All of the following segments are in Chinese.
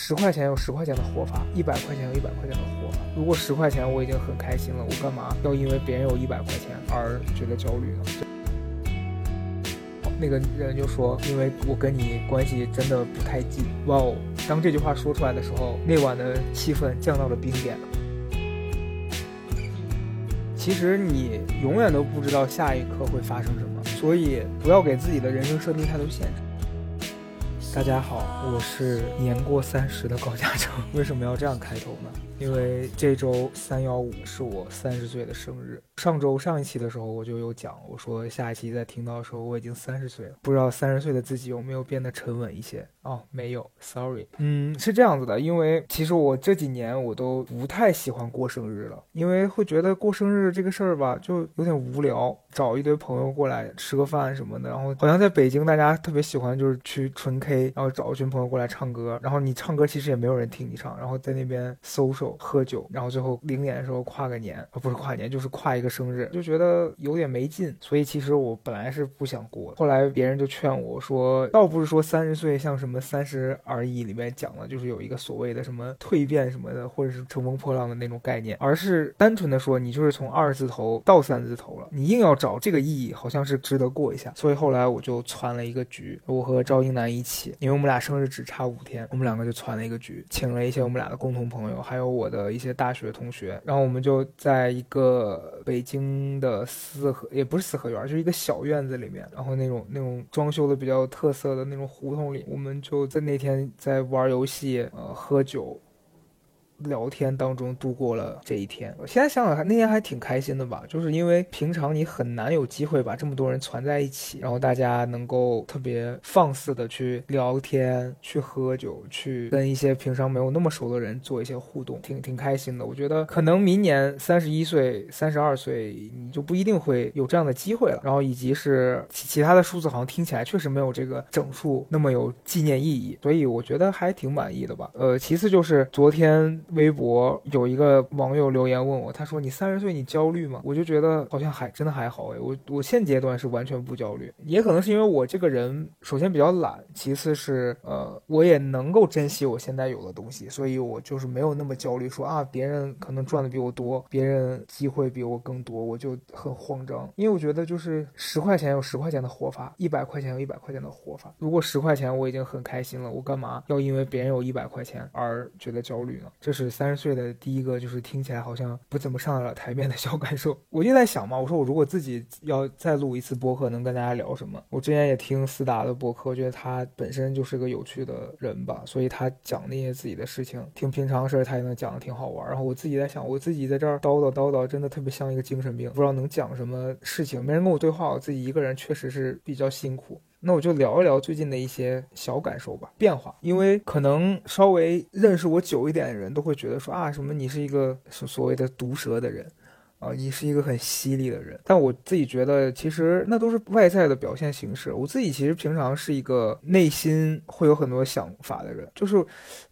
十块钱有十块钱的活法，一百块钱有一百块钱的活法。如果十块钱我已经很开心了，我干嘛要因为别人有一百块钱而觉得焦虑呢？那个人就说：“因为我跟你关系真的不太近。”哇哦！当这句话说出来的时候，那晚的气氛降到了冰点。其实你永远都不知道下一刻会发生什么，所以不要给自己的人生设定太多限制。大家好，我是年过三十的高嘉诚。为什么要这样开头呢？因为这周三幺五是我三十岁的生日。上周上一期的时候我就有讲，我说下一期在听到的时候我已经三十岁了，不知道三十岁的自己有没有变得沉稳一些哦？没有，sorry。嗯，是这样子的，因为其实我这几年我都不太喜欢过生日了，因为会觉得过生日这个事儿吧，就有点无聊，找一堆朋友过来吃个饭什么的，然后好像在北京大家特别喜欢就是去纯 K，然后找一群朋友过来唱歌，然后你唱歌其实也没有人听你唱，然后在那边 social 喝酒，然后最后零点的时候跨个年，啊不是跨年就是跨一个。生日就觉得有点没劲，所以其实我本来是不想过。后来别人就劝我说，倒不是说三十岁像什么三十而已里面讲的，就是有一个所谓的什么蜕变什么的，或者是乘风破浪的那种概念，而是单纯的说你就是从二字头到三字头了，你硬要找这个意义，好像是值得过一下。所以后来我就攒了一个局，我和赵英男一起，因为我们俩生日只差五天，我们两个就攒了一个局，请了一些我们俩的共同朋友，还有我的一些大学同学，然后我们就在一个北。京的四合也不是四合院，就是一个小院子里面，然后那种那种装修的比较特色的那种胡同里，我们就在那天在玩游戏，呃，喝酒。聊天当中度过了这一天，我现在想想还那天还挺开心的吧，就是因为平常你很难有机会把这么多人攒在一起，然后大家能够特别放肆的去聊天、去喝酒、去跟一些平常没有那么熟的人做一些互动，挺挺开心的。我觉得可能明年三十一岁、三十二岁你就不一定会有这样的机会了。然后以及是其其他的数字好像听起来确实没有这个整数那么有纪念意义，所以我觉得还挺满意的吧。呃，其次就是昨天。微博有一个网友留言问我，他说：“你三十岁你焦虑吗？”我就觉得好像还真的还好诶，我我现阶段是完全不焦虑，也可能是因为我这个人首先比较懒，其次是呃我也能够珍惜我现在有的东西，所以我就是没有那么焦虑，说啊别人可能赚的比我多，别人机会比我更多，我就很慌张，因为我觉得就是十块钱有十块钱的活法，一百块钱有一百块钱的活法。如果十块钱我已经很开心了，我干嘛要因为别人有一百块钱而觉得焦虑呢？这是。是三十岁的第一个就是听起来好像不怎么上得了台面的小感受，我就在想嘛，我说我如果自己要再录一次播客，能跟大家聊什么？我之前也听思达的播客，我觉得他本身就是个有趣的人吧，所以他讲那些自己的事情，挺平常事儿，他也能讲的挺好玩。然后我自己在想，我自己在这儿叨叨叨叨，真的特别像一个精神病，不知道能讲什么事情，没人跟我对话，我自己一个人确实是比较辛苦。那我就聊一聊最近的一些小感受吧，变化。因为可能稍微认识我久一点的人都会觉得说啊，什么你是一个所所谓的毒舌的人。啊，你是一个很犀利的人，但我自己觉得，其实那都是外在的表现形式。我自己其实平常是一个内心会有很多想法的人，就是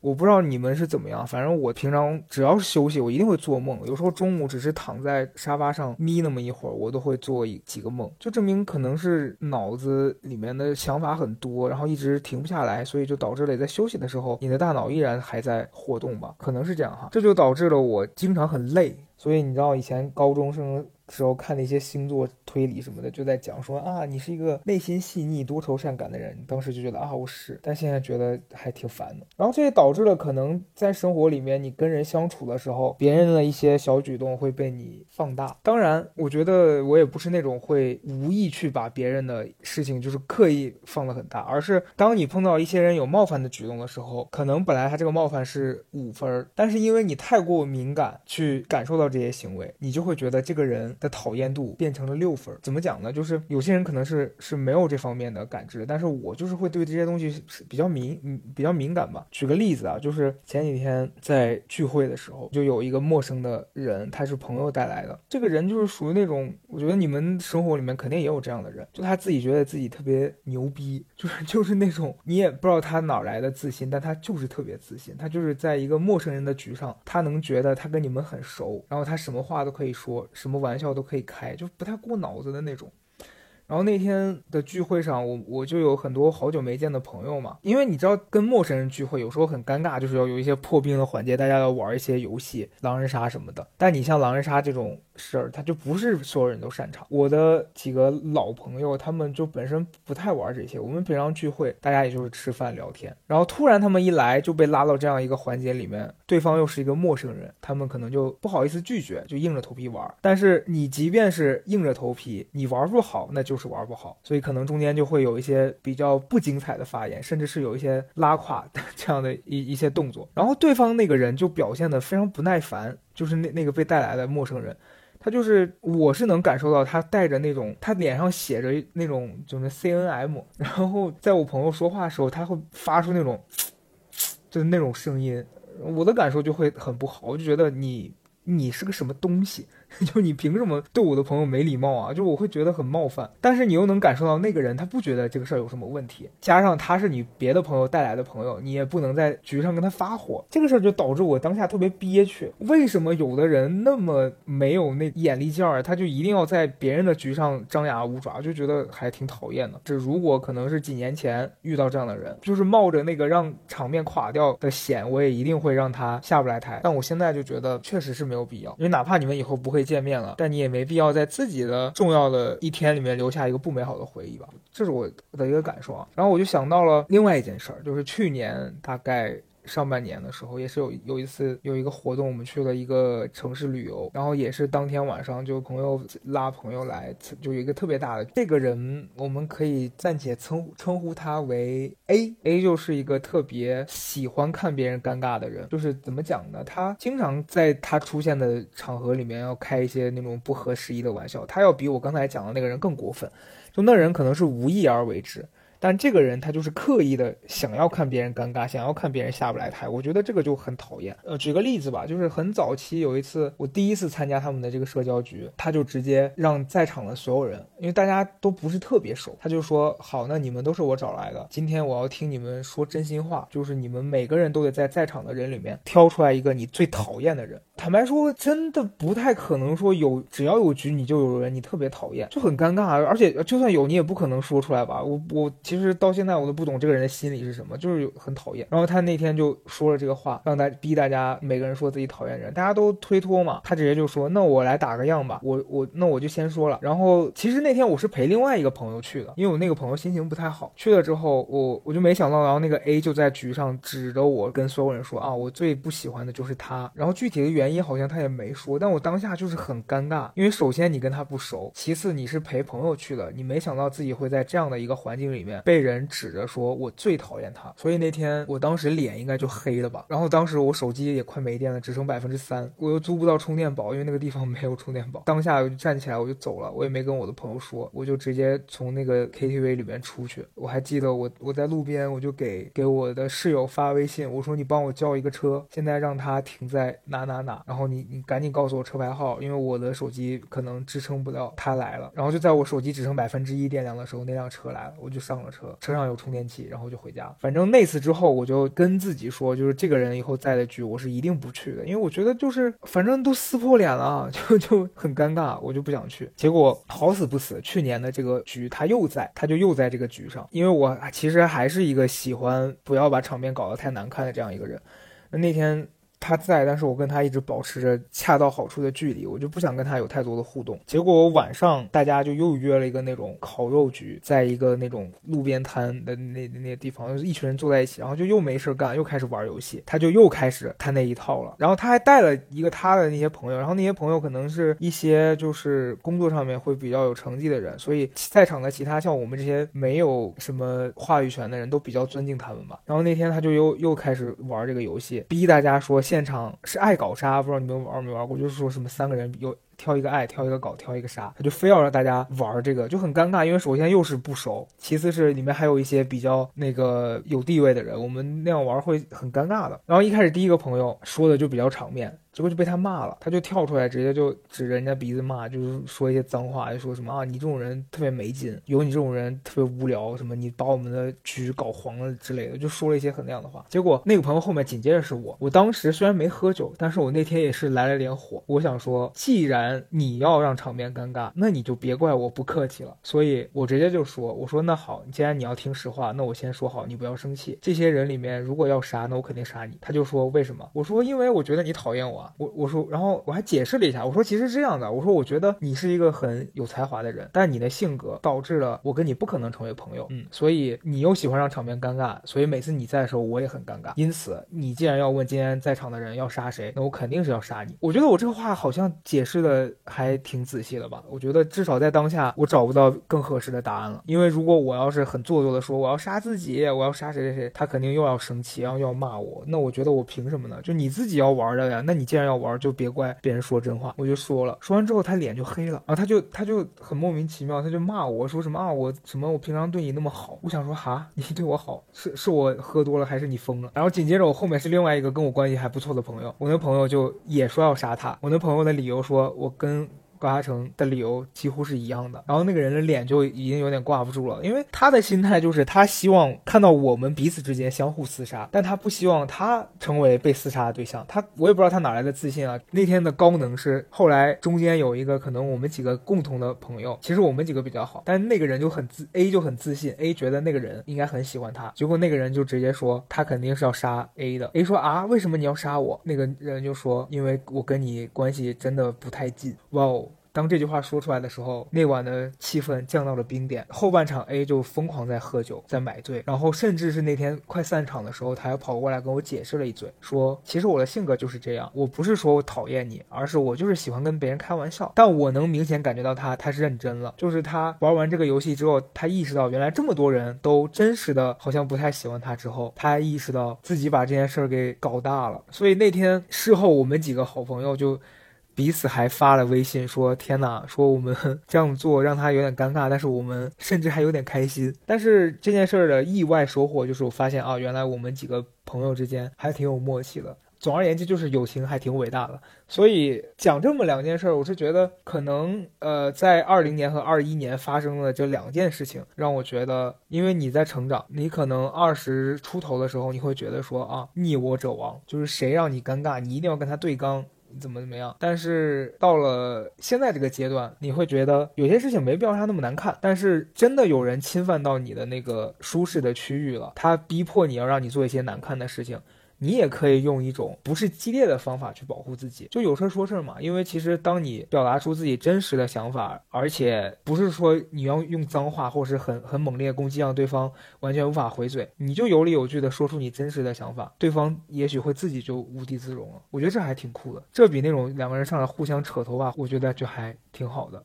我不知道你们是怎么样，反正我平常只要是休息，我一定会做梦。有时候中午只是躺在沙发上眯那么一会儿，我都会做几个梦，就证明可能是脑子里面的想法很多，然后一直停不下来，所以就导致了在休息的时候，你的大脑依然还在活动吧？可能是这样哈，这就导致了我经常很累。所以你知道以前高中生。时候看那些星座推理什么的，就在讲说啊，你是一个内心细腻、多愁善感的人。当时就觉得啊，我是，但现在觉得还挺烦的。然后这也导致了可能在生活里面，你跟人相处的时候，别人的一些小举动会被你放大。当然，我觉得我也不是那种会无意去把别人的事情就是刻意放得很大，而是当你碰到一些人有冒犯的举动的时候，可能本来他这个冒犯是五分，但是因为你太过敏感去感受到这些行为，你就会觉得这个人。的讨厌度变成了六分，怎么讲呢？就是有些人可能是是没有这方面的感知，但是我就是会对这些东西是比较敏，比较敏感吧。举个例子啊，就是前几天在聚会的时候，就有一个陌生的人，他是朋友带来的。这个人就是属于那种，我觉得你们生活里面肯定也有这样的人，就他自己觉得自己特别牛逼，就 是就是那种你也不知道他哪来的自信，但他就是特别自信。他就是在一个陌生人的局上，他能觉得他跟你们很熟，然后他什么话都可以说，什么玩笑。票都可以开，就不太过脑子的那种。然后那天的聚会上，我我就有很多好久没见的朋友嘛，因为你知道跟陌生人聚会有时候很尴尬，就是要有一些破冰的环节，大家要玩一些游戏，狼人杀什么的。但你像狼人杀这种事儿，它就不是所有人都擅长。我的几个老朋友，他们就本身不太玩这些。我们平常聚会，大家也就是吃饭聊天，然后突然他们一来就被拉到这样一个环节里面，对方又是一个陌生人，他们可能就不好意思拒绝，就硬着头皮玩。但是你即便是硬着头皮，你玩不好，那就是玩不好。所以可能中间就会有一些比较不精彩的发言，甚至是有一些拉垮的 这样的一一些动作。然后对方那个人就表现得非常不耐烦，就是那那个被带来的陌生人，他就是我是能感受到他带着那种他脸上写着那种就是 C N M，然后在我朋友说话的时候，他会发出那种就是那种声音，我的感受就会很不好，我就觉得你你是个什么东西。就你凭什么对我的朋友没礼貌啊？就我会觉得很冒犯，但是你又能感受到那个人他不觉得这个事儿有什么问题，加上他是你别的朋友带来的朋友，你也不能在局上跟他发火，这个事儿就导致我当下特别憋屈。为什么有的人那么没有那眼力劲儿，他就一定要在别人的局上张牙舞爪，就觉得还挺讨厌的。这如果可能是几年前遇到这样的人，就是冒着那个让场面垮掉的险，我也一定会让他下不来台。但我现在就觉得确实是没有必要，因为哪怕你们以后不会。会见面了，但你也没必要在自己的重要的一天里面留下一个不美好的回忆吧，这是我的一个感受啊。然后我就想到了另外一件事儿，就是去年大概。上半年的时候，也是有有一次有一个活动，我们去了一个城市旅游，然后也是当天晚上就朋友拉朋友来，就有一个特别大的这个人，我们可以暂且称称呼他为 A，A 就是一个特别喜欢看别人尴尬的人，就是怎么讲呢？他经常在他出现的场合里面要开一些那种不合时宜的玩笑，他要比我刚才讲的那个人更过分，就那人可能是无意而为之。但这个人他就是刻意的想要看别人尴尬，想要看别人下不来台，我觉得这个就很讨厌。呃，举个例子吧，就是很早期有一次我第一次参加他们的这个社交局，他就直接让在场的所有人，因为大家都不是特别熟，他就说好，那你们都是我找来的，今天我要听你们说真心话，就是你们每个人都得在在场的人里面挑出来一个你最讨厌的人。坦白说，真的不太可能说有只要有局你就有人你特别讨厌，就很尴尬。而且就算有你也不可能说出来吧。我我其实就是到现在我都不懂这个人的心理是什么，就是很讨厌。然后他那天就说了这个话，让大逼大家每个人说自己讨厌人，大家都推脱嘛。他直接就说：“那我来打个样吧，我我那我就先说了。”然后其实那天我是陪另外一个朋友去的，因为我那个朋友心情不太好。去了之后，我我就没想到，然后那个 A 就在局上指着我跟所有人说：“啊，我最不喜欢的就是他。”然后具体的。原因好像他也没说，但我当下就是很尴尬，因为首先你跟他不熟，其次你是陪朋友去的，你没想到自己会在这样的一个环境里面被人指着说我最讨厌他，所以那天我当时脸应该就黑了吧。然后当时我手机也快没电了，只剩百分之三，我又租不到充电宝，因为那个地方没有充电宝。当下我就站起来我就走了，我也没跟我的朋友说，我就直接从那个 KTV 里面出去。我还记得我我在路边我就给给我的室友发微信，我说你帮我叫一个车，现在让他停在哪哪哪。然后你你赶紧告诉我车牌号，因为我的手机可能支撑不了。他来了，然后就在我手机只剩百分之一电量的时候，那辆车来了，我就上了车，车上有充电器，然后就回家。反正那次之后，我就跟自己说，就是这个人以后在的局，我是一定不去的，因为我觉得就是反正都撕破脸了，就就很尴尬，我就不想去。结果好死不死，去年的这个局他又在，他就又在这个局上，因为我其实还是一个喜欢不要把场面搞得太难看的这样一个人。那那天。他在，但是我跟他一直保持着恰到好处的距离，我就不想跟他有太多的互动。结果晚上大家就又约了一个那种烤肉局，在一个那种路边摊的那那地方，一群人坐在一起，然后就又没事干，又开始玩游戏。他就又开始他那一套了。然后他还带了一个他的那些朋友，然后那些朋友可能是一些就是工作上面会比较有成绩的人，所以在场的其他像我们这些没有什么话语权的人都比较尊敬他们吧。然后那天他就又又开始玩这个游戏，逼大家说。现现场是爱搞杀，不知道你们玩没玩过？就是说什么三个人有挑一个爱，挑一个搞，挑一个杀，他就非要让大家玩这个，就很尴尬。因为首先又是不熟，其次是里面还有一些比较那个有地位的人，我们那样玩会很尴尬的。然后一开始第一个朋友说的就比较场面。结果就被他骂了，他就跳出来直接就指着人家鼻子骂，就是说一些脏话，就说什么啊你这种人特别没劲，有你这种人特别无聊，什么你把我们的局搞黄了之类的，就说了一些很那样的话。结果那个朋友后面紧接着是我，我当时虽然没喝酒，但是我那天也是来了点火，我想说，既然你要让场面尴尬，那你就别怪我不客气了。所以我直接就说，我说那好，既然你要听实话，那我先说好，你不要生气。这些人里面如果要杀，那我肯定杀你。他就说为什么？我说因为我觉得你讨厌我。我我说，然后我还解释了一下，我说其实是这样的，我说我觉得你是一个很有才华的人，但你的性格导致了我跟你不可能成为朋友。嗯，所以你又喜欢让场面尴尬，所以每次你在的时候我也很尴尬。因此你既然要问今天在场的人要杀谁，那我肯定是要杀你。我觉得我这个话好像解释的还挺仔细的吧？我觉得至少在当下我找不到更合适的答案了。因为如果我要是很做作的说我要杀自己，我要杀谁谁谁，他肯定又要生气，然后又要骂我。那我觉得我凭什么呢？就你自己要玩的呀。那你既然要玩，就别怪别人说真话。我就说了，说完之后他脸就黑了，然后他就他就很莫名其妙，他就骂我说什么啊我什么我平常对你那么好。我想说哈，你对我好是是我喝多了还是你疯了？然后紧接着我后面是另外一个跟我关系还不错的朋友，我那朋友就也说要杀他。我那朋友的理由说，我跟。高嘉诚的理由几乎是一样的，然后那个人的脸就已经有点挂不住了，因为他的心态就是他希望看到我们彼此之间相互厮杀，但他不希望他成为被厮杀的对象。他我也不知道他哪来的自信啊。那天的高能是后来中间有一个可能我们几个共同的朋友，其实我们几个比较好，但那个人就很自 A 就很自信，A 觉得那个人应该很喜欢他，结果那个人就直接说他肯定是要杀 A 的。A 说啊，为什么你要杀我？那个人就说因为我跟你关系真的不太近。哇哦。当这句话说出来的时候，那晚的气氛降到了冰点。后半场 A 就疯狂在喝酒，在买醉，然后甚至是那天快散场的时候，他还跑过来跟我解释了一嘴，说其实我的性格就是这样，我不是说我讨厌你，而是我就是喜欢跟别人开玩笑。但我能明显感觉到他他是认真了，就是他玩完这个游戏之后，他意识到原来这么多人都真实的好像不太喜欢他，之后他意识到自己把这件事儿给搞大了。所以那天事后，我们几个好朋友就。彼此还发了微信说：“天哪，说我们 这样做让他有点尴尬，但是我们甚至还有点开心。但是这件事儿的意外收获就是我发现啊，原来我们几个朋友之间还挺有默契的。总而言之，就是友情还挺伟大的。所以讲这么两件事儿，我是觉得可能呃，在二零年和二一年发生的这两件事情，让我觉得，因为你在成长，你可能二十出头的时候，你会觉得说啊，逆我者亡，就是谁让你尴尬，你一定要跟他对刚。”怎么怎么样？但是到了现在这个阶段，你会觉得有些事情没必要让它那么难看。但是真的有人侵犯到你的那个舒适的区域了，他逼迫你要让你做一些难看的事情。你也可以用一种不是激烈的方法去保护自己，就有事说事儿嘛。因为其实当你表达出自己真实的想法，而且不是说你要用脏话或是很很猛烈攻击，让对方完全无法回嘴，你就有理有据的说出你真实的想法，对方也许会自己就无地自容了。我觉得这还挺酷的，这比那种两个人上来互相扯头发，我觉得就还挺好的。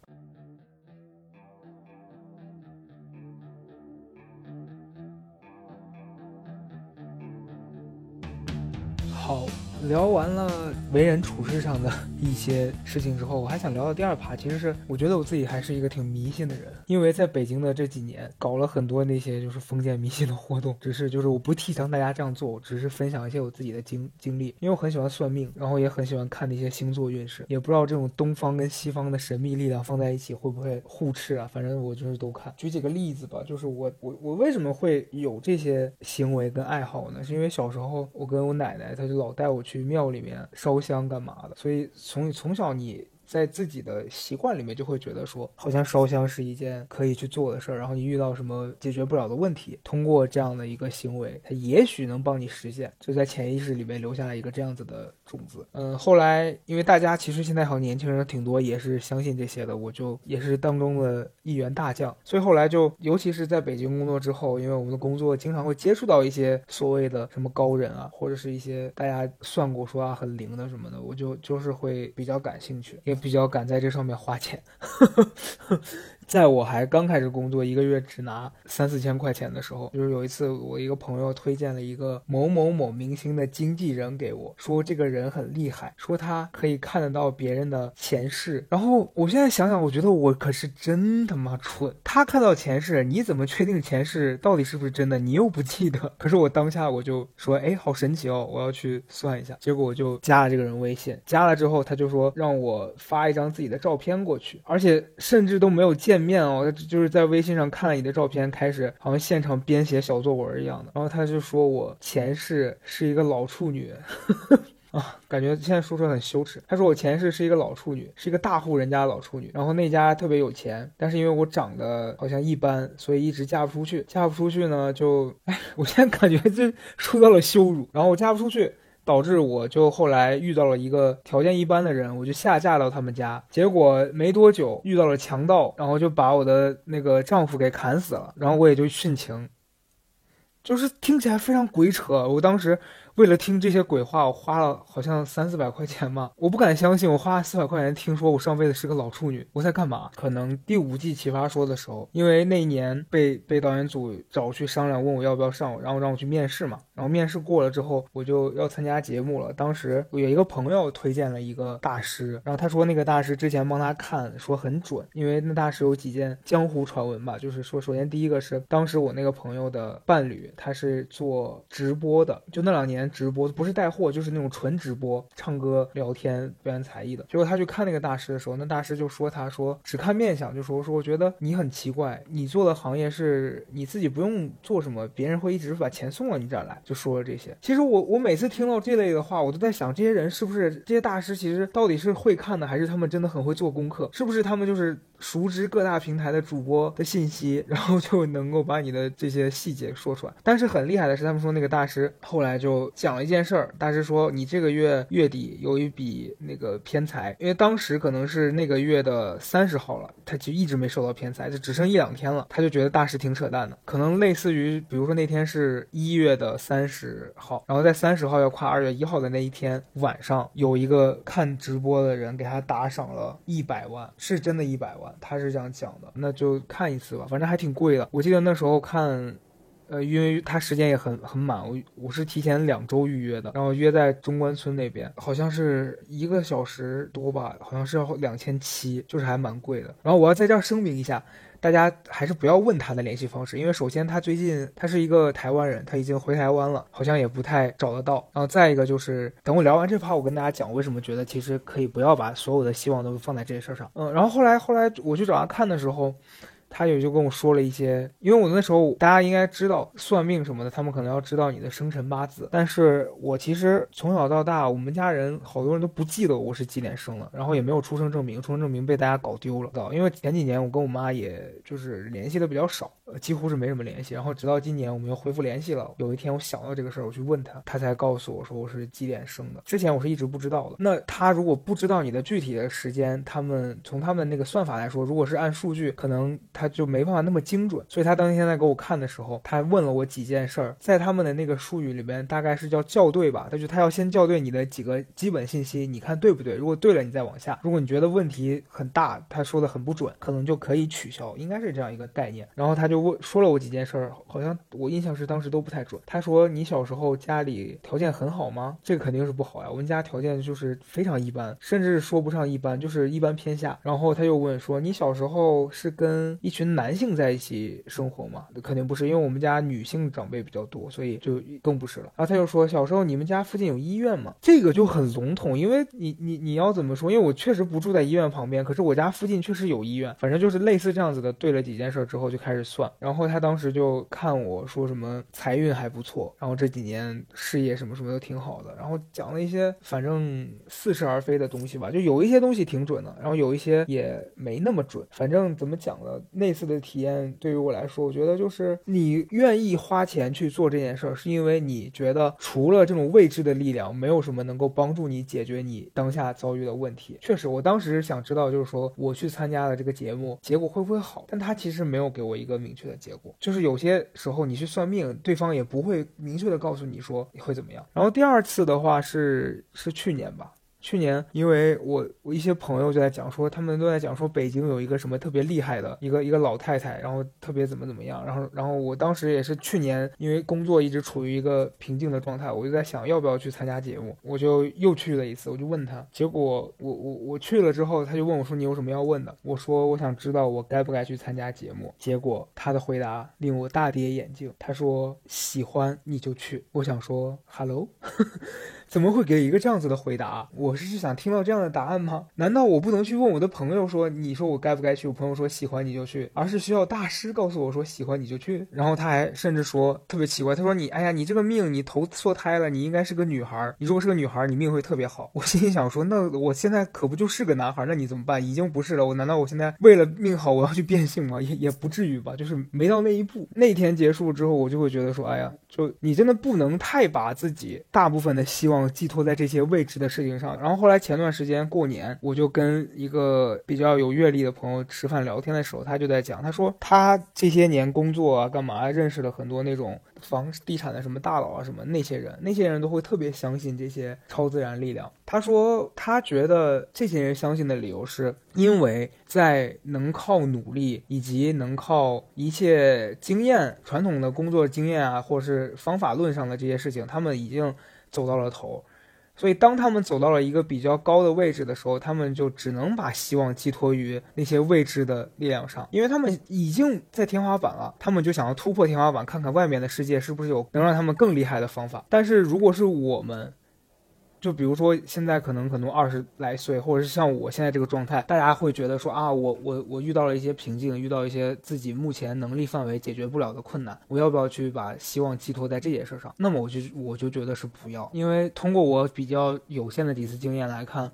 好。聊完了为人处事上的一些事情之后，我还想聊到第二趴。其实是我觉得我自己还是一个挺迷信的人，因为在北京的这几年搞了很多那些就是封建迷信的活动。只是就是我不提倡大家这样做，我只是分享一些我自己的经经历。因为我很喜欢算命，然后也很喜欢看那些星座运势。也不知道这种东方跟西方的神秘力量放在一起会不会互斥啊？反正我就是都看。举几个例子吧，就是我我我为什么会有这些行为跟爱好呢？是因为小时候我跟我奶奶，她就老带我去。去庙里面烧香干嘛的？所以从从小你。在自己的习惯里面，就会觉得说，好像烧香是一件可以去做的事儿。然后你遇到什么解决不了的问题，通过这样的一个行为，它也许能帮你实现，就在潜意识里面留下了一个这样子的种子。嗯，后来因为大家其实现在好像年轻人挺多，也是相信这些的，我就也是当中的一员大将。所以后来就，尤其是在北京工作之后，因为我们的工作经常会接触到一些所谓的什么高人啊，或者是一些大家算过说啊很灵的什么的，我就就是会比较感兴趣，比较敢在这上面花钱。在我还刚开始工作，一个月只拿三四千块钱的时候，就是有一次我一个朋友推荐了一个某某某明星的经纪人给我，说这个人很厉害，说他可以看得到别人的前世。然后我现在想想，我觉得我可是真他妈蠢。他看到前世，你怎么确定前世到底是不是真的？你又不记得。可是我当下我就说，哎，好神奇哦，我要去算一下。结果我就加了这个人微信，加了之后他就说让我发一张自己的照片过去，而且甚至都没有见。面哦，他就是在微信上看了你的照片，开始好像现场编写小作文一样的。然后他就说我前世是一个老处女，啊，感觉现在说出来很羞耻。他说我前世是一个老处女，是一个大户人家的老处女，然后那家特别有钱，但是因为我长得好像一般，所以一直嫁不出去。嫁不出去呢，就哎，我现在感觉就受到了羞辱。然后我嫁不出去。导致我就后来遇到了一个条件一般的人，我就下嫁到他们家，结果没多久遇到了强盗，然后就把我的那个丈夫给砍死了，然后我也就殉情，就是听起来非常鬼扯，我当时。为了听这些鬼话，我花了好像三四百块钱吧，我不敢相信，我花了四百块钱听说我上辈子是个老处女，我在干嘛？可能第五季奇葩说的时候，因为那一年被被导演组找去商量，问我要不要上，然后让我去面试嘛，然后面试过了之后，我就要参加节目了。当时有一个朋友推荐了一个大师，然后他说那个大师之前帮他看，说很准，因为那大师有几件江湖传闻吧，就是说，首先第一个是当时我那个朋友的伴侣，他是做直播的，就那两年。直播不是带货，就是那种纯直播，唱歌、聊天、表演才艺的。结果他去看那个大师的时候，那大师就说：“他说只看面相，就说说我觉得你很奇怪，你做的行业是你自己不用做什么，别人会一直把钱送到你这儿来。”就说了这些。其实我我每次听到这类的话，我都在想，这些人是不是这些大师，其实到底是会看的，还是他们真的很会做功课？是不是他们就是熟知各大平台的主播的信息，然后就能够把你的这些细节说出来？但是很厉害的是，他们说那个大师后来就。讲了一件事儿，大师说你这个月月底有一笔那个偏财，因为当时可能是那个月的三十号了，他就一直没收到偏财，就只剩一两天了，他就觉得大师挺扯淡的，可能类似于，比如说那天是一月的三十号，然后在三十号要跨二月一号的那一天晚上，有一个看直播的人给他打赏了一百万，是真的一百万，他是这样讲的，那就看一次吧，反正还挺贵的，我记得那时候看。呃，因为他时间也很很满，我我是提前两周预约的，然后约在中关村那边，好像是一个小时多吧，好像是要两千七，就是还蛮贵的。然后我要在这儿声明一下，大家还是不要问他的联系方式，因为首先他最近他是一个台湾人，他已经回台湾了，好像也不太找得到。然后再一个就是等我聊完这趴，我跟大家讲为什么觉得其实可以不要把所有的希望都放在这些事儿上。嗯，然后后来后来我去找他看的时候。他也就跟我说了一些，因为我那时候大家应该知道算命什么的，他们可能要知道你的生辰八字。但是我其实从小到大，我们家人好多人都不记得我是几点生的，然后也没有出生证明，出生证明被大家搞丢了。因为前几年我跟我妈也就是联系的比较少，呃，几乎是没什么联系。然后直到今年我们又恢复联系了。有一天我想到这个事儿，我去问他，他才告诉我说我是几点生的。之前我是一直不知道的。那他如果不知道你的具体的时间，他们从他们那个算法来说，如果是按数据，可能。他就没办法那么精准，所以他当天在给我看的时候，他问了我几件事儿，在他们的那个术语里边，大概是叫校对吧？他就他要先校对你的几个基本信息，你看对不对？如果对了，你再往下；如果你觉得问题很大，他说的很不准，可能就可以取消，应该是这样一个概念。然后他就问说了我几件事儿，好像我印象是当时都不太准。他说你小时候家里条件很好吗？这个肯定是不好呀，我们家条件就是非常一般，甚至说不上一般，就是一般偏下。然后他又问说你小时候是跟一群男性在一起生活吗？肯定不是，因为我们家女性长辈比较多，所以就更不是了。然后他又说，小时候你们家附近有医院吗？这个就很笼统，因为你你你要怎么说？因为我确实不住在医院旁边，可是我家附近确实有医院。反正就是类似这样子的，对了几件事之后就开始算。然后他当时就看我说什么财运还不错，然后这几年事业什么什么都挺好的，然后讲了一些反正似是而非的东西吧，就有一些东西挺准的，然后有一些也没那么准。反正怎么讲呢？那次的体验对于我来说，我觉得就是你愿意花钱去做这件事儿，是因为你觉得除了这种未知的力量，没有什么能够帮助你解决你当下遭遇的问题。确实，我当时想知道，就是说我去参加了这个节目，结果会不会好？但他其实没有给我一个明明确的结果。就是有些时候你去算命，对方也不会明确的告诉你说你会怎么样。然后第二次的话是是去年吧。去年，因为我我一些朋友就在讲说，他们都在讲说北京有一个什么特别厉害的一个一个老太太，然后特别怎么怎么样，然后然后我当时也是去年，因为工作一直处于一个平静的状态，我就在想要不要去参加节目，我就又去了一次，我就问他，结果我我我去了之后，他就问我说你有什么要问的？我说我想知道我该不该去参加节目，结果他的回答令我大跌眼镜，他说喜欢你就去，我想说 hello。怎么会给一个这样子的回答？我是想听到这样的答案吗？难道我不能去问我的朋友说，你说我该不该去？我朋友说喜欢你就去，而是需要大师告诉我说喜欢你就去。然后他还甚至说特别奇怪，他说你，哎呀，你这个命你投错胎了，你应该是个女孩。你如果是个女孩，你命会特别好。我心里想说，那我现在可不就是个男孩？那你怎么办？已经不是了。我难道我现在为了命好，我要去变性吗？也也不至于吧，就是没到那一步。那天结束之后，我就会觉得说，哎呀，就你真的不能太把自己大部分的希望寄托在这些。未知的事情上，然后后来前段时间过年，我就跟一个比较有阅历的朋友吃饭聊天的时候，他就在讲，他说他这些年工作啊，干嘛认识了很多那种房地产的什么大佬啊，什么那些人，那些人都会特别相信这些超自然力量。他说他觉得这些人相信的理由是因为在能靠努力以及能靠一切经验、传统的工作经验啊，或者是方法论上的这些事情，他们已经走到了头。所以，当他们走到了一个比较高的位置的时候，他们就只能把希望寄托于那些未知的力量上，因为他们已经在天花板了，他们就想要突破天花板，看看外面的世界是不是有能让他们更厉害的方法。但是，如果是我们，就比如说，现在可能可能二十来岁，或者是像我现在这个状态，大家会觉得说啊，我我我遇到了一些瓶颈，遇到一些自己目前能力范围解决不了的困难，我要不要去把希望寄托在这件事上？那么我就我就觉得是不要，因为通过我比较有限的几次经验来看，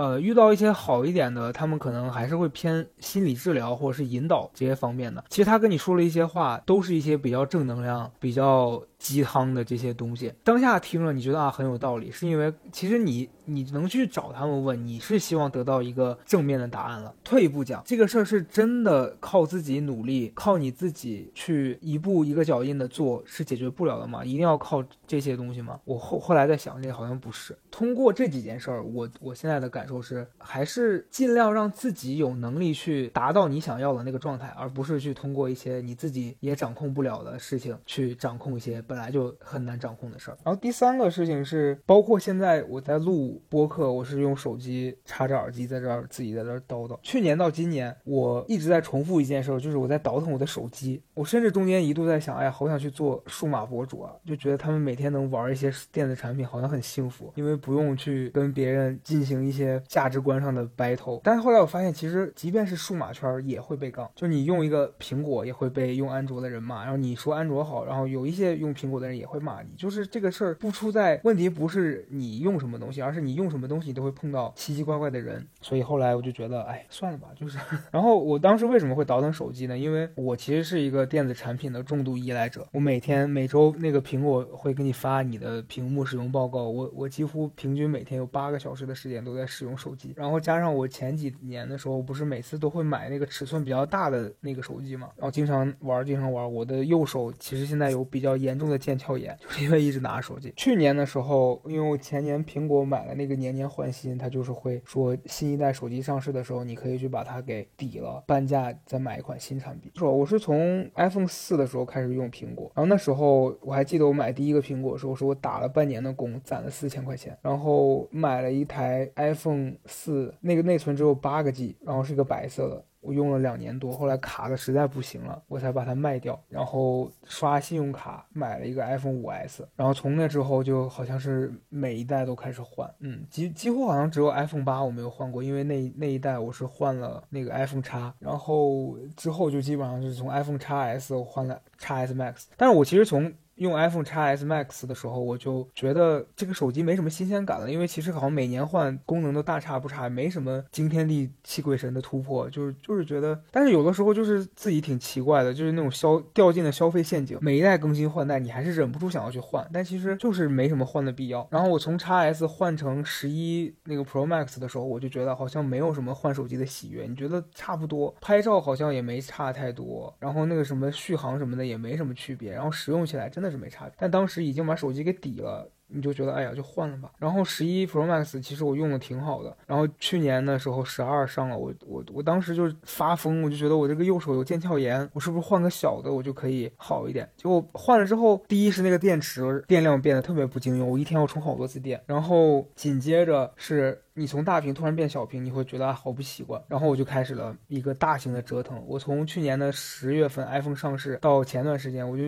呃，遇到一些好一点的，他们可能还是会偏心理治疗或者是引导这些方面的。其实他跟你说了一些话，都是一些比较正能量、比较。鸡汤的这些东西，当下听了你觉得啊很有道理，是因为其实你你能去找他们问，你是希望得到一个正面的答案了。退一步讲，这个事儿是真的靠自己努力，靠你自己去一步一个脚印的做是解决不了的吗？一定要靠这些东西吗？我后后来在想，这好像不是。通过这几件事儿，我我现在的感受是，还是尽量让自己有能力去达到你想要的那个状态，而不是去通过一些你自己也掌控不了的事情去掌控一些。本来就很难掌控的事儿。然后第三个事情是，包括现在我在录播客，我是用手机插着耳机在这儿自己在这儿叨叨。去年到今年，我一直在重复一件事，就是我在倒腾我的手机。我甚至中间一度在想，哎呀，好想去做数码博主啊，就觉得他们每天能玩一些电子产品，好像很幸福，因为不用去跟别人进行一些价值观上的 battle。但是后来我发现，其实即便是数码圈也会被杠，就你用一个苹果也会被用安卓的人骂，然后你说安卓好，然后有一些用。苹果的人也会骂你，就是这个事儿不出在问题，不是你用什么东西，而是你你用什么东西，你都会碰到奇奇怪怪的人。所以后来我就觉得，哎，算了吧，就是。然后我当时为什么会倒腾手机呢？因为我其实是一个电子产品的重度依赖者。我每天每周那个苹果会给你发你的屏幕使用报告，我我几乎平均每天有八个小时的时间都在使用手机。然后加上我前几年的时候，不是每次都会买那个尺寸比较大的那个手机嘛，然后经常玩，经常玩。我的右手其实现在有比较严重。的腱鞘炎，就是因为一直拿着手机。去年的时候，因为我前年苹果买了那个年年换新，它就是会说新一代手机上市的时候，你可以去把它给抵了，半价再买一款新产品。说我是从 iPhone 四的时候开始用苹果，然后那时候我还记得我买第一个苹果的时候，是我打了半年的工，攒了四千块钱，然后买了一台 iPhone 四，那个内存只有八个 G，然后是一个白色的。我用了两年多，后来卡的实在不行了，我才把它卖掉，然后刷信用卡买了一个 iPhone 5S，然后从那之后就好像是每一代都开始换，嗯，几几乎好像只有 iPhone 8我没有换过，因为那那一代我是换了那个 iPhone 叉，然后之后就基本上就是从 iPhone 叉 S 换了叉 S Max，但是我其实从用 iPhone x S Max 的时候，我就觉得这个手机没什么新鲜感了，因为其实好像每年换功能都大差不差，没什么惊天地泣鬼神的突破，就是就是觉得，但是有的时候就是自己挺奇怪的，就是那种消掉进了消费陷阱，每一代更新换代，你还是忍不住想要去换，但其实就是没什么换的必要。然后我从 x S 换成十一那个 Pro Max 的时候，我就觉得好像没有什么换手机的喜悦，你觉得差不多，拍照好像也没差太多，然后那个什么续航什么的也没什么区别，然后使用起来真的。是没差别，但当时已经把手机给抵了。你就觉得哎呀就换了吧。然后十一 Pro Max 其实我用的挺好的，然后去年的时候十二上了，我我我当时就发疯，我就觉得我这个右手有腱鞘炎，我是不是换个小的我就可以好一点？结果换了之后，第一是那个电池电量变得特别不经用，我一天要充好多次电，然后紧接着是。你从大屏突然变小屏，你会觉得好不习惯。然后我就开始了一个大型的折腾。我从去年的十月份 iPhone 上市到前段时间，我就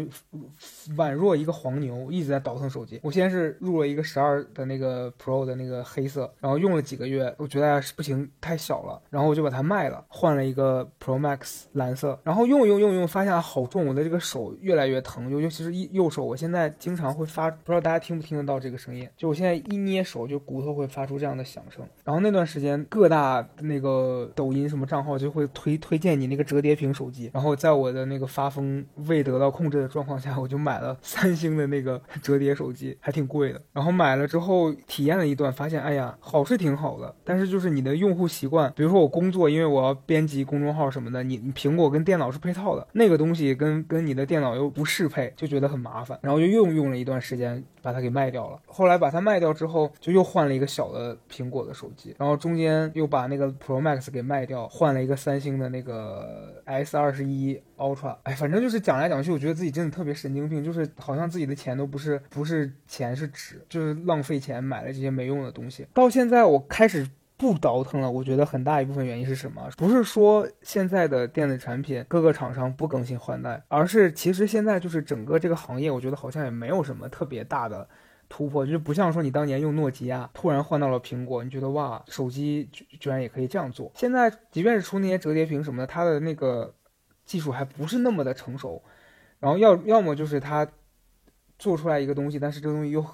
宛若一个黄牛，一直在倒腾手机。我先是入了一个十二的那个 Pro 的那个黑色，然后用了几个月，我觉得不行，太小了，然后我就把它卖了，换了一个 Pro Max 蓝色。然后用用用用，发现好重，我的这个手越来越疼，尤尤其是右手，我现在经常会发，不知道大家听不听得到这个声音？就我现在一捏手，就骨头会发出这样的响然后那段时间，各大那个抖音什么账号就会推推荐你那个折叠屏手机。然后在我的那个发疯未得到控制的状况下，我就买了三星的那个 折叠手机，还挺贵的。然后买了之后体验了一段，发现哎呀，好是挺好的，但是就是你的用户习惯，比如说我工作，因为我要编辑公众号什么的，你苹果跟电脑是配套的，那个东西跟跟你的电脑又不适配，就觉得很麻烦。然后就又用了一段时间，把它给卖掉了。后来把它卖掉之后，就又换了一个小的苹果的手机。然后中间又把那个 Pro Max 给卖掉，换了一个三星的那个 S 二十一 Ultra。哎，反正就是讲来讲去，我觉得自己真的特别神经病，就是好像自己的钱都不是不是钱是纸，就是浪费钱买了这些没用的东西。到现在我开始不倒腾了，我觉得很大一部分原因是什么？不是说现在的电子产品各个厂商不更新换代，而是其实现在就是整个这个行业，我觉得好像也没有什么特别大的。突破就不像说你当年用诺基亚，突然换到了苹果，你觉得哇，手机居居然也可以这样做。现在即便是出那些折叠屏什么的，它的那个技术还不是那么的成熟，然后要要么就是它做出来一个东西，但是这个东西又。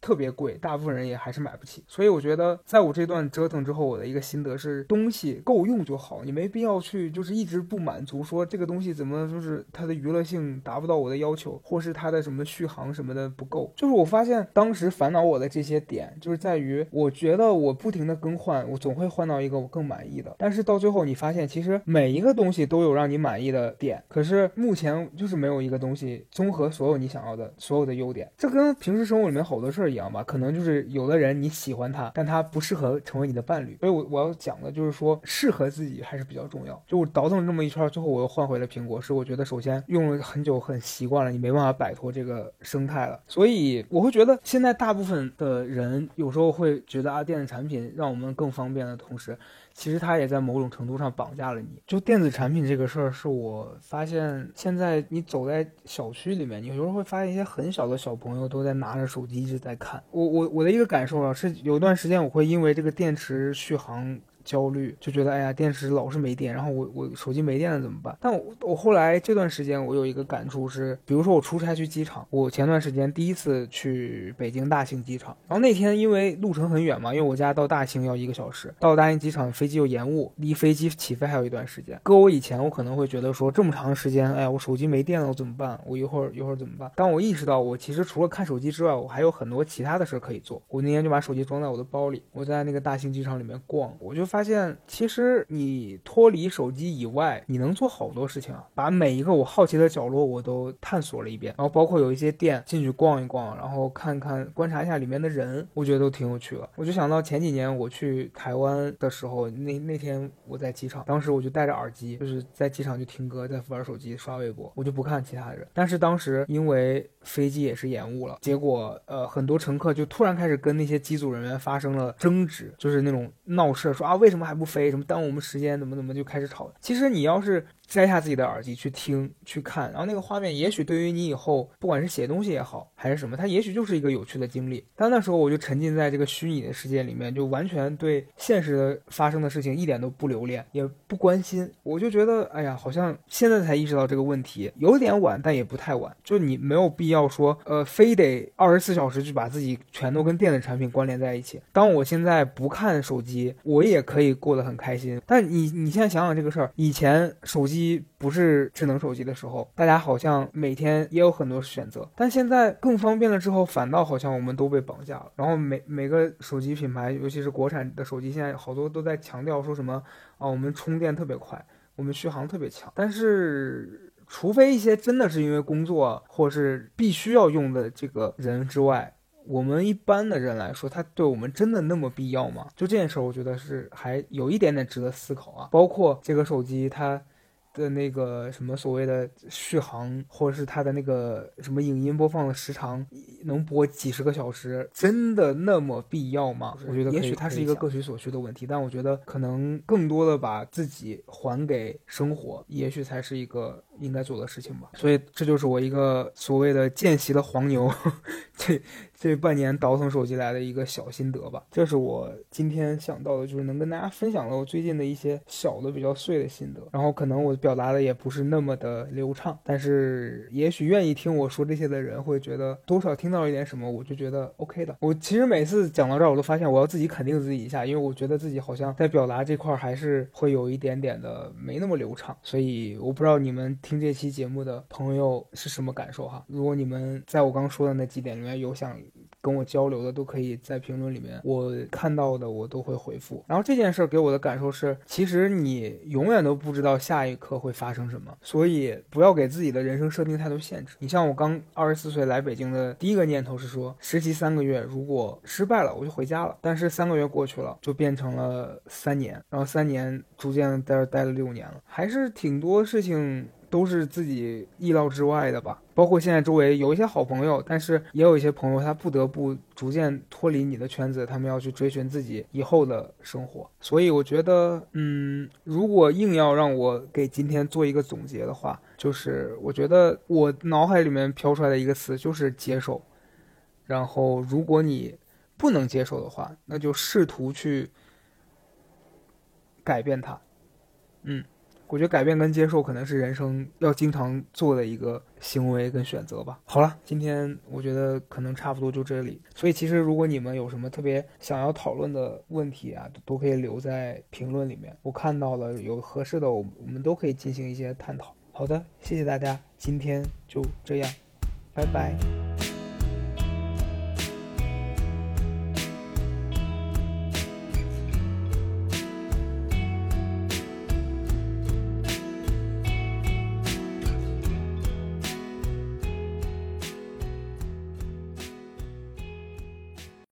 特别贵，大部分人也还是买不起。所以我觉得，在我这段折腾之后，我的一个心得是，东西够用就好，你没必要去就是一直不满足，说这个东西怎么就是它的娱乐性达不到我的要求，或是它的什么续航什么的不够。就是我发现当时烦恼我的这些点，就是在于我觉得我不停的更换，我总会换到一个我更满意的。但是到最后你发现，其实每一个东西都有让你满意的点，可是目前就是没有一个东西综合所有你想要的所有的优点。这跟平时生活里面好多事儿。一样吧，可能就是有的人你喜欢他，但他不适合成为你的伴侣。所以，我我要讲的就是说，适合自己还是比较重要。就我倒腾这么一圈，最后我又换回了苹果，是我觉得首先用了很久很习惯了，你没办法摆脱这个生态了。所以我会觉得现在大部分的人有时候会觉得啊，电子产品让我们更方便的同时。其实它也在某种程度上绑架了你。就电子产品这个事儿，是我发现现在你走在小区里面，你有时候会发现一些很小的小朋友都在拿着手机一直在看。我我我的一个感受啊，是有段时间我会因为这个电池续航。焦虑就觉得哎呀，电池老是没电，然后我我手机没电了怎么办？但我我后来这段时间我有一个感触是，比如说我出差去机场，我前段时间第一次去北京大兴机场，然后那天因为路程很远嘛，因为我家到大兴要一个小时，到大兴机场飞机又延误，离飞机起飞还有一段时间。搁我以前我可能会觉得说这么长时间，哎呀，我手机没电了我怎么办？我一会儿一会儿怎么办？当我意识到我其实除了看手机之外，我还有很多其他的事可以做，我那天就把手机装在我的包里，我在那个大兴机场里面逛，我就发。发现其实你脱离手机以外，你能做好多事情啊！把每一个我好奇的角落我都探索了一遍，然后包括有一些店进去逛一逛，然后看看观察一下里面的人，我觉得都挺有趣的。我就想到前几年我去台湾的时候，那那天我在机场，当时我就戴着耳机，就是在机场就听歌，在玩手机刷微博，我就不看其他人。但是当时因为飞机也是延误了，结果呃很多乘客就突然开始跟那些机组人员发生了争执，就是那种闹事，说啊为。为什么还不飞？什么耽误我们时间？怎么怎么就开始吵？其实你要是。摘下自己的耳机去听去看，然后那个画面也许对于你以后不管是写东西也好还是什么，它也许就是一个有趣的经历。但那时候我就沉浸在这个虚拟的世界里面，就完全对现实的发生的事情一点都不留恋，也不关心。我就觉得，哎呀，好像现在才意识到这个问题，有点晚，但也不太晚。就你没有必要说，呃，非得二十四小时就把自己全都跟电子产品关联在一起。当我现在不看手机，我也可以过得很开心。但你你现在想想这个事儿，以前手机。机不是智能手机的时候，大家好像每天也有很多选择，但现在更方便了之后，反倒好像我们都被绑架了。然后每每个手机品牌，尤其是国产的手机，现在好多都在强调说什么啊，我们充电特别快，我们续航特别强。但是，除非一些真的是因为工作或是必须要用的这个人之外。我们一般的人来说，它对我们真的那么必要吗？就这件事儿，我觉得是还有一点点值得思考啊。包括这个手机它。的那个什么所谓的续航，或者是它的那个什么影音播放的时长，能播几十个小时，真的那么必要吗？我觉得也许它是一个各取所需的问题，但我觉得可能更多的把自己还给生活，也许才是一个应该做的事情吧。所以这就是我一个所谓的见习的黄牛，这。这半年倒腾手机来的一个小心得吧，这是我今天想到的，就是能跟大家分享了我最近的一些小的比较碎的心得。然后可能我表达的也不是那么的流畅，但是也许愿意听我说这些的人会觉得多少听到一点什么，我就觉得 OK 的。我其实每次讲到这儿，我都发现我要自己肯定自己一下，因为我觉得自己好像在表达这块还是会有一点点的没那么流畅。所以我不知道你们听这期节目的朋友是什么感受哈。如果你们在我刚说的那几点里面有想。跟我交流的都可以在评论里面，我看到的我都会回复。然后这件事儿给我的感受是，其实你永远都不知道下一刻会发生什么，所以不要给自己的人生设定太多限制。你像我刚二十四岁来北京的第一个念头是说，实习三个月如果失败了，我就回家了。但是三个月过去了，就变成了三年，然后三年逐渐在这待了六年了，还是挺多事情。都是自己意料之外的吧，包括现在周围有一些好朋友，但是也有一些朋友他不得不逐渐脱离你的圈子，他们要去追寻自己以后的生活。所以我觉得，嗯，如果硬要让我给今天做一个总结的话，就是我觉得我脑海里面飘出来的一个词就是接受。然后，如果你不能接受的话，那就试图去改变它。嗯。我觉得改变跟接受可能是人生要经常做的一个行为跟选择吧。好了，今天我觉得可能差不多就这里。所以其实如果你们有什么特别想要讨论的问题啊，都可以留在评论里面。我看到了有合适的，我我们都可以进行一些探讨。好的，谢谢大家，今天就这样，拜拜。